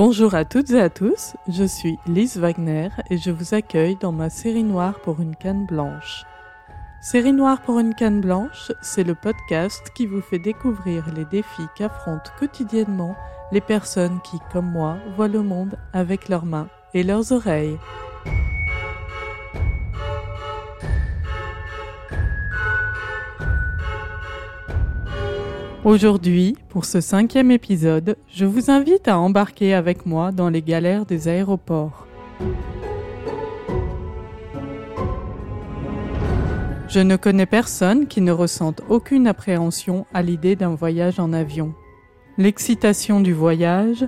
Bonjour à toutes et à tous, je suis Lise Wagner et je vous accueille dans ma série noire pour une canne blanche. Série noire pour une canne blanche, c'est le podcast qui vous fait découvrir les défis qu'affrontent quotidiennement les personnes qui, comme moi, voient le monde avec leurs mains et leurs oreilles. Aujourd'hui, pour ce cinquième épisode, je vous invite à embarquer avec moi dans les galères des aéroports. Je ne connais personne qui ne ressente aucune appréhension à l'idée d'un voyage en avion. L'excitation du voyage,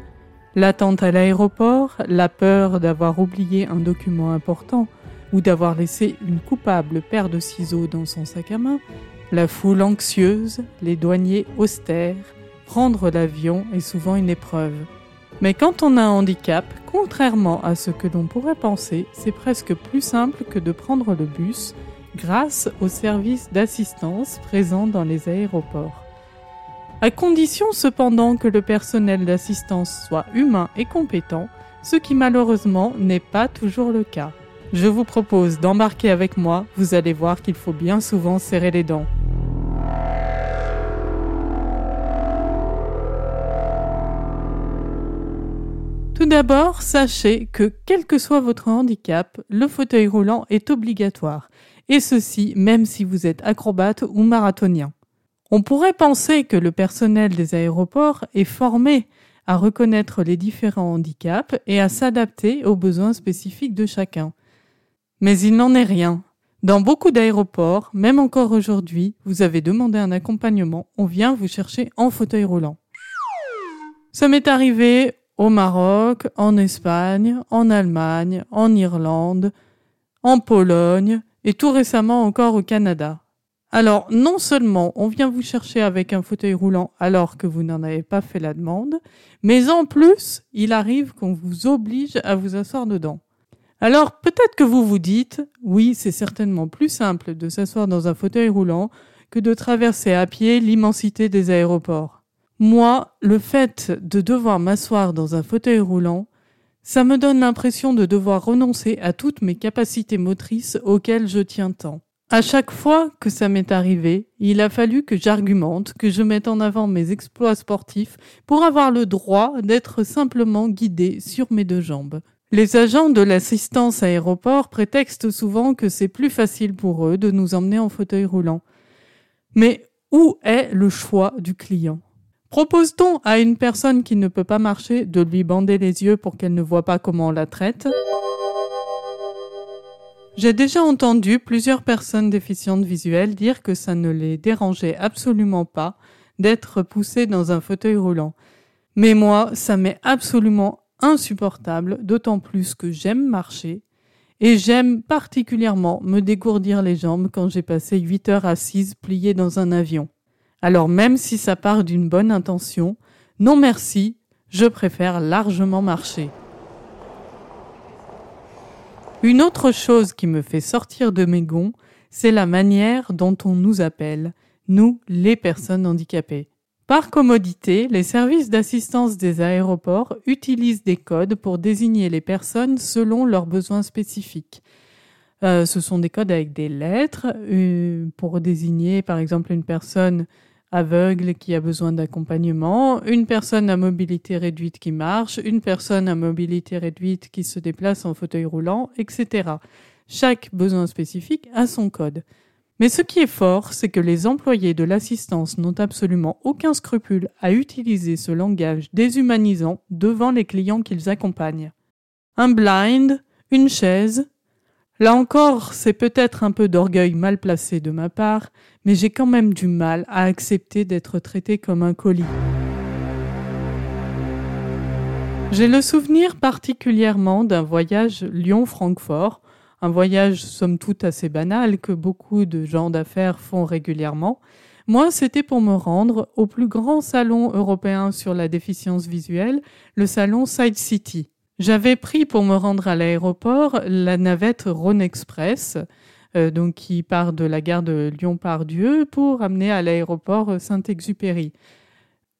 l'attente à l'aéroport, la peur d'avoir oublié un document important ou d'avoir laissé une coupable paire de ciseaux dans son sac à main, la foule anxieuse, les douaniers austères, prendre l'avion est souvent une épreuve. Mais quand on a un handicap, contrairement à ce que l'on pourrait penser, c'est presque plus simple que de prendre le bus grâce aux services d'assistance présents dans les aéroports. À condition cependant que le personnel d'assistance soit humain et compétent, ce qui malheureusement n'est pas toujours le cas. Je vous propose d'embarquer avec moi, vous allez voir qu'il faut bien souvent serrer les dents. D'abord, sachez que quel que soit votre handicap, le fauteuil roulant est obligatoire, et ceci même si vous êtes acrobate ou marathonien. On pourrait penser que le personnel des aéroports est formé à reconnaître les différents handicaps et à s'adapter aux besoins spécifiques de chacun. Mais il n'en est rien. Dans beaucoup d'aéroports, même encore aujourd'hui, vous avez demandé un accompagnement, on vient vous chercher en fauteuil roulant. Ça m'est arrivé au Maroc, en Espagne, en Allemagne, en Irlande, en Pologne et tout récemment encore au Canada. Alors, non seulement on vient vous chercher avec un fauteuil roulant alors que vous n'en avez pas fait la demande, mais en plus, il arrive qu'on vous oblige à vous asseoir dedans. Alors peut-être que vous vous dites, oui, c'est certainement plus simple de s'asseoir dans un fauteuil roulant que de traverser à pied l'immensité des aéroports. Moi, le fait de devoir m'asseoir dans un fauteuil roulant, ça me donne l'impression de devoir renoncer à toutes mes capacités motrices auxquelles je tiens tant. À chaque fois que ça m'est arrivé, il a fallu que j'argumente, que je mette en avant mes exploits sportifs pour avoir le droit d'être simplement guidé sur mes deux jambes. Les agents de l'assistance aéroport prétextent souvent que c'est plus facile pour eux de nous emmener en fauteuil roulant. Mais où est le choix du client? Propose-t-on à une personne qui ne peut pas marcher de lui bander les yeux pour qu'elle ne voit pas comment on la traite? J'ai déjà entendu plusieurs personnes déficientes visuelles dire que ça ne les dérangeait absolument pas d'être poussées dans un fauteuil roulant. Mais moi, ça m'est absolument insupportable, d'autant plus que j'aime marcher et j'aime particulièrement me dégourdir les jambes quand j'ai passé 8 heures assises pliées dans un avion. Alors même si ça part d'une bonne intention, non merci, je préfère largement marcher. Une autre chose qui me fait sortir de mes gonds, c'est la manière dont on nous appelle, nous les personnes handicapées. Par commodité, les services d'assistance des aéroports utilisent des codes pour désigner les personnes selon leurs besoins spécifiques. Euh, ce sont des codes avec des lettres euh, pour désigner par exemple une personne aveugle qui a besoin d'accompagnement, une personne à mobilité réduite qui marche, une personne à mobilité réduite qui se déplace en fauteuil roulant, etc. Chaque besoin spécifique a son code. Mais ce qui est fort, c'est que les employés de l'assistance n'ont absolument aucun scrupule à utiliser ce langage déshumanisant devant les clients qu'ils accompagnent. Un blind, une chaise. Là encore, c'est peut-être un peu d'orgueil mal placé de ma part, mais j'ai quand même du mal à accepter d'être traité comme un colis. J'ai le souvenir particulièrement d'un voyage Lyon-Francfort un voyage somme toute assez banal que beaucoup de gens d'affaires font régulièrement. Moi, c'était pour me rendre au plus grand salon européen sur la déficience visuelle, le salon Side City. J'avais pris pour me rendre à l'aéroport la navette Rhône Express, euh, donc qui part de la gare de Lyon-Pardieu pour amener à l'aéroport Saint-Exupéry.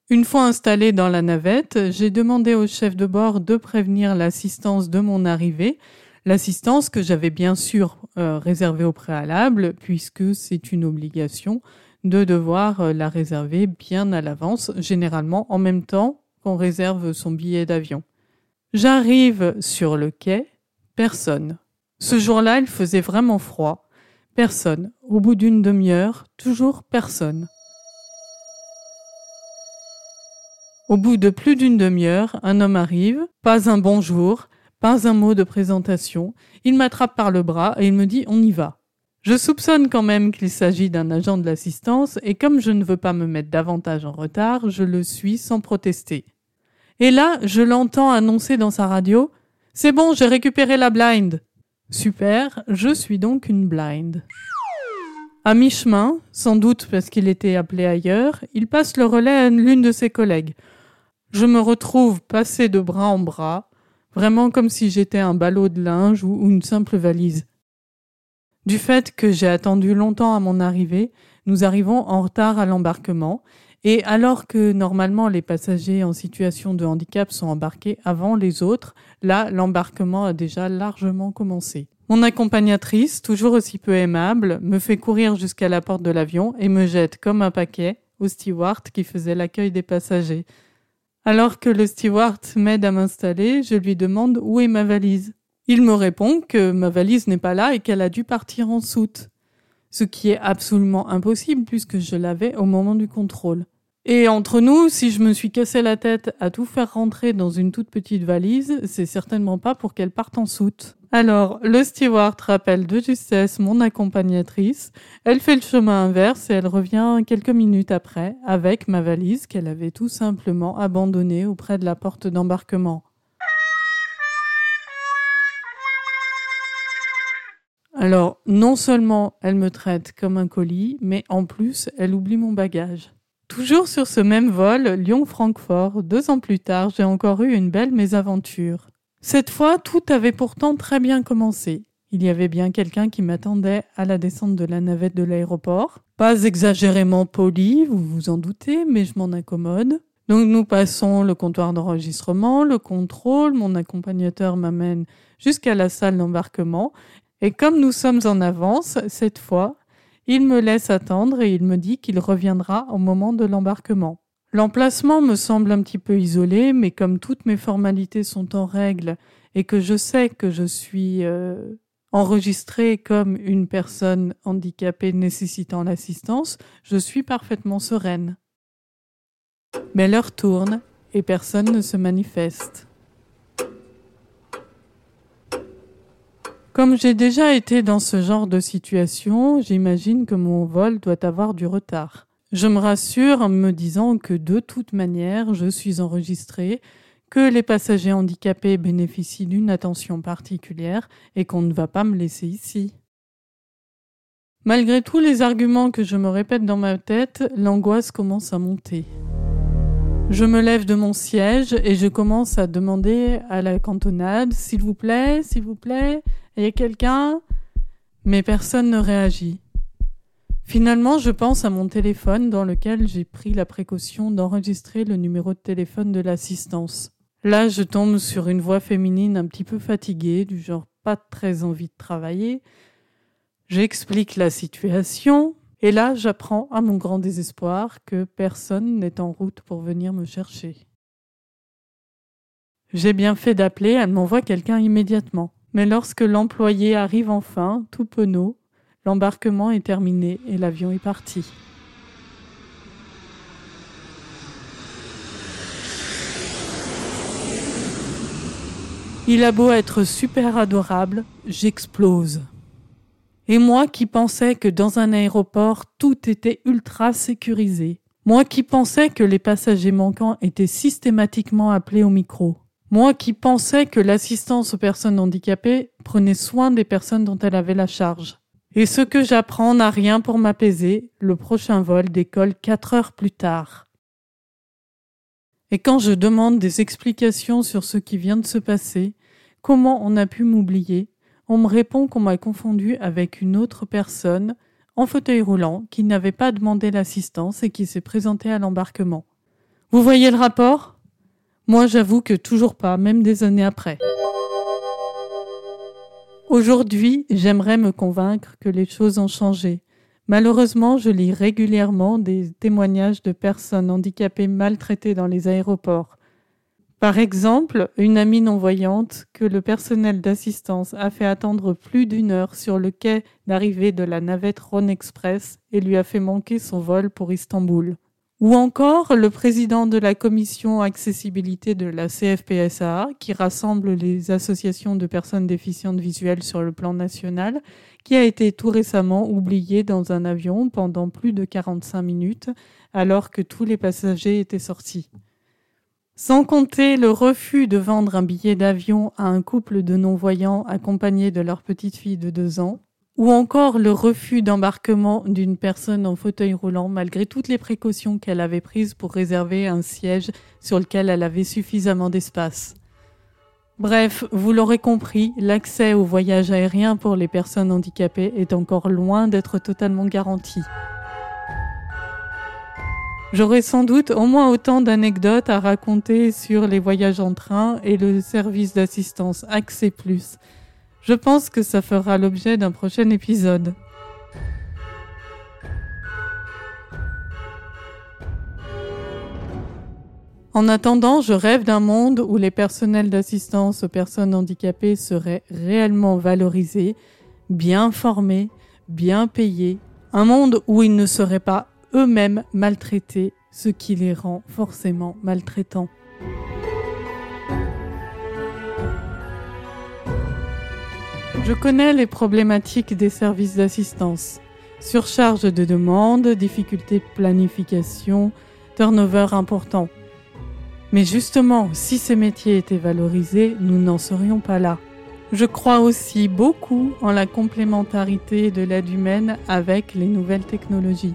Une fois installé dans la navette, j'ai demandé au chef de bord de prévenir l'assistance de mon arrivée, l'assistance que j'avais bien sûr euh, réservée au préalable, puisque c'est une obligation de devoir euh, la réserver bien à l'avance, généralement en même temps qu'on réserve son billet d'avion. J'arrive sur le quai, personne. Ce jour-là, il faisait vraiment froid. Personne. Au bout d'une demi-heure, toujours personne. Au bout de plus d'une demi-heure, un homme arrive, pas un bonjour, pas un mot de présentation, il m'attrape par le bras et il me dit on y va. Je soupçonne quand même qu'il s'agit d'un agent de l'assistance et comme je ne veux pas me mettre davantage en retard, je le suis sans protester. Et là, je l'entends annoncer dans sa radio C'est bon, j'ai récupéré la blind. Super, je suis donc une blind. À mi-chemin, sans doute parce qu'il était appelé ailleurs, il passe le relais à l'une de ses collègues. Je me retrouve passé de bras en bras, vraiment comme si j'étais un ballot de linge ou une simple valise. Du fait que j'ai attendu longtemps à mon arrivée, nous arrivons en retard à l'embarquement, et alors que normalement les passagers en situation de handicap sont embarqués avant les autres, là l'embarquement a déjà largement commencé. Mon accompagnatrice, toujours aussi peu aimable, me fait courir jusqu'à la porte de l'avion et me jette comme un paquet au steward qui faisait l'accueil des passagers. Alors que le steward m'aide à m'installer, je lui demande où est ma valise. Il me répond que ma valise n'est pas là et qu'elle a dû partir en soute. Ce qui est absolument impossible puisque je l'avais au moment du contrôle. Et entre nous, si je me suis cassé la tête à tout faire rentrer dans une toute petite valise, c'est certainement pas pour qu'elle parte en soute. Alors, le steward rappelle de justesse mon accompagnatrice. Elle fait le chemin inverse et elle revient quelques minutes après avec ma valise qu'elle avait tout simplement abandonnée auprès de la porte d'embarquement. Alors, non seulement elle me traite comme un colis, mais en plus, elle oublie mon bagage. Toujours sur ce même vol, Lyon-Francfort, deux ans plus tard, j'ai encore eu une belle mésaventure. Cette fois, tout avait pourtant très bien commencé. Il y avait bien quelqu'un qui m'attendait à la descente de la navette de l'aéroport. Pas exagérément poli, vous vous en doutez, mais je m'en accommode. Donc nous passons le comptoir d'enregistrement, le contrôle, mon accompagnateur m'amène jusqu'à la salle d'embarquement, et comme nous sommes en avance, cette fois, il me laisse attendre et il me dit qu'il reviendra au moment de l'embarquement. L'emplacement me semble un petit peu isolé, mais comme toutes mes formalités sont en règle et que je sais que je suis euh, enregistrée comme une personne handicapée nécessitant l'assistance, je suis parfaitement sereine. Mais l'heure tourne et personne ne se manifeste. Comme j'ai déjà été dans ce genre de situation, j'imagine que mon vol doit avoir du retard. Je me rassure en me disant que de toute manière, je suis enregistrée, que les passagers handicapés bénéficient d'une attention particulière et qu'on ne va pas me laisser ici. Malgré tous les arguments que je me répète dans ma tête, l'angoisse commence à monter. Je me lève de mon siège et je commence à demander à la cantonade S'il vous plaît, s'il vous plaît, il y a quelqu'un? Mais personne ne réagit. Finalement, je pense à mon téléphone dans lequel j'ai pris la précaution d'enregistrer le numéro de téléphone de l'assistance. Là, je tombe sur une voix féminine un petit peu fatiguée, du genre pas très envie de travailler. J'explique la situation, et là, j'apprends à mon grand désespoir que personne n'est en route pour venir me chercher. J'ai bien fait d'appeler, elle m'envoie quelqu'un immédiatement. Mais lorsque l'employé arrive enfin, tout penaud, L'embarquement est terminé et l'avion est parti. Il a beau être super adorable, j'explose. Et moi qui pensais que dans un aéroport tout était ultra sécurisé, moi qui pensais que les passagers manquants étaient systématiquement appelés au micro, moi qui pensais que l'assistance aux personnes handicapées prenait soin des personnes dont elle avait la charge, et ce que j'apprends n'a rien pour m'apaiser, le prochain vol décolle quatre heures plus tard. Et quand je demande des explications sur ce qui vient de se passer, comment on a pu m'oublier, on me répond qu'on m'a confondu avec une autre personne en fauteuil roulant qui n'avait pas demandé l'assistance et qui s'est présentée à l'embarquement. Vous voyez le rapport? Moi j'avoue que toujours pas, même des années après. Aujourd'hui, j'aimerais me convaincre que les choses ont changé. Malheureusement, je lis régulièrement des témoignages de personnes handicapées maltraitées dans les aéroports. Par exemple, une amie non-voyante que le personnel d'assistance a fait attendre plus d'une heure sur le quai d'arrivée de la navette Rhône Express et lui a fait manquer son vol pour Istanbul. Ou encore le président de la commission accessibilité de la CFPSA, qui rassemble les associations de personnes déficientes visuelles sur le plan national, qui a été tout récemment oublié dans un avion pendant plus de 45 minutes alors que tous les passagers étaient sortis. Sans compter le refus de vendre un billet d'avion à un couple de non-voyants accompagnés de leur petite fille de deux ans, ou encore le refus d'embarquement d'une personne en fauteuil roulant malgré toutes les précautions qu'elle avait prises pour réserver un siège sur lequel elle avait suffisamment d'espace. Bref, vous l'aurez compris, l'accès au voyage aérien pour les personnes handicapées est encore loin d'être totalement garanti. J'aurai sans doute au moins autant d'anecdotes à raconter sur les voyages en train et le service d'assistance Accès Plus. Je pense que ça fera l'objet d'un prochain épisode. En attendant, je rêve d'un monde où les personnels d'assistance aux personnes handicapées seraient réellement valorisés, bien formés, bien payés, un monde où ils ne seraient pas eux-mêmes maltraités, ce qui les rend forcément maltraitants. Je connais les problématiques des services d'assistance. Surcharge de demandes, difficultés de planification, turnover important. Mais justement, si ces métiers étaient valorisés, nous n'en serions pas là. Je crois aussi beaucoup en la complémentarité de l'aide humaine avec les nouvelles technologies.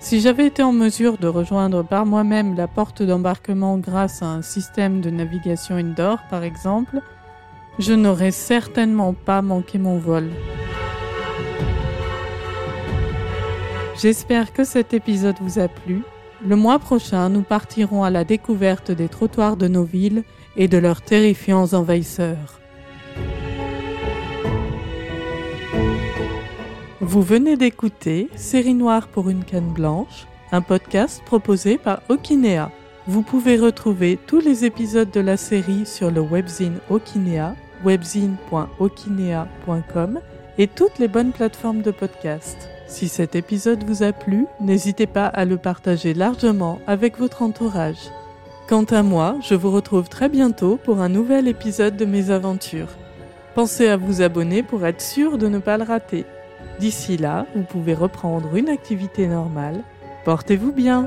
Si j'avais été en mesure de rejoindre par moi-même la porte d'embarquement grâce à un système de navigation indoor, par exemple, je n'aurais certainement pas manqué mon vol. J'espère que cet épisode vous a plu. Le mois prochain, nous partirons à la découverte des trottoirs de nos villes et de leurs terrifiants envahisseurs. Vous venez d'écouter Série Noire pour une canne blanche, un podcast proposé par Okinea. Vous pouvez retrouver tous les épisodes de la série sur le webzine Okinea, webzine.okinea.com et toutes les bonnes plateformes de podcast. Si cet épisode vous a plu, n'hésitez pas à le partager largement avec votre entourage. Quant à moi, je vous retrouve très bientôt pour un nouvel épisode de mes aventures. Pensez à vous abonner pour être sûr de ne pas le rater. D'ici là, vous pouvez reprendre une activité normale. Portez-vous bien.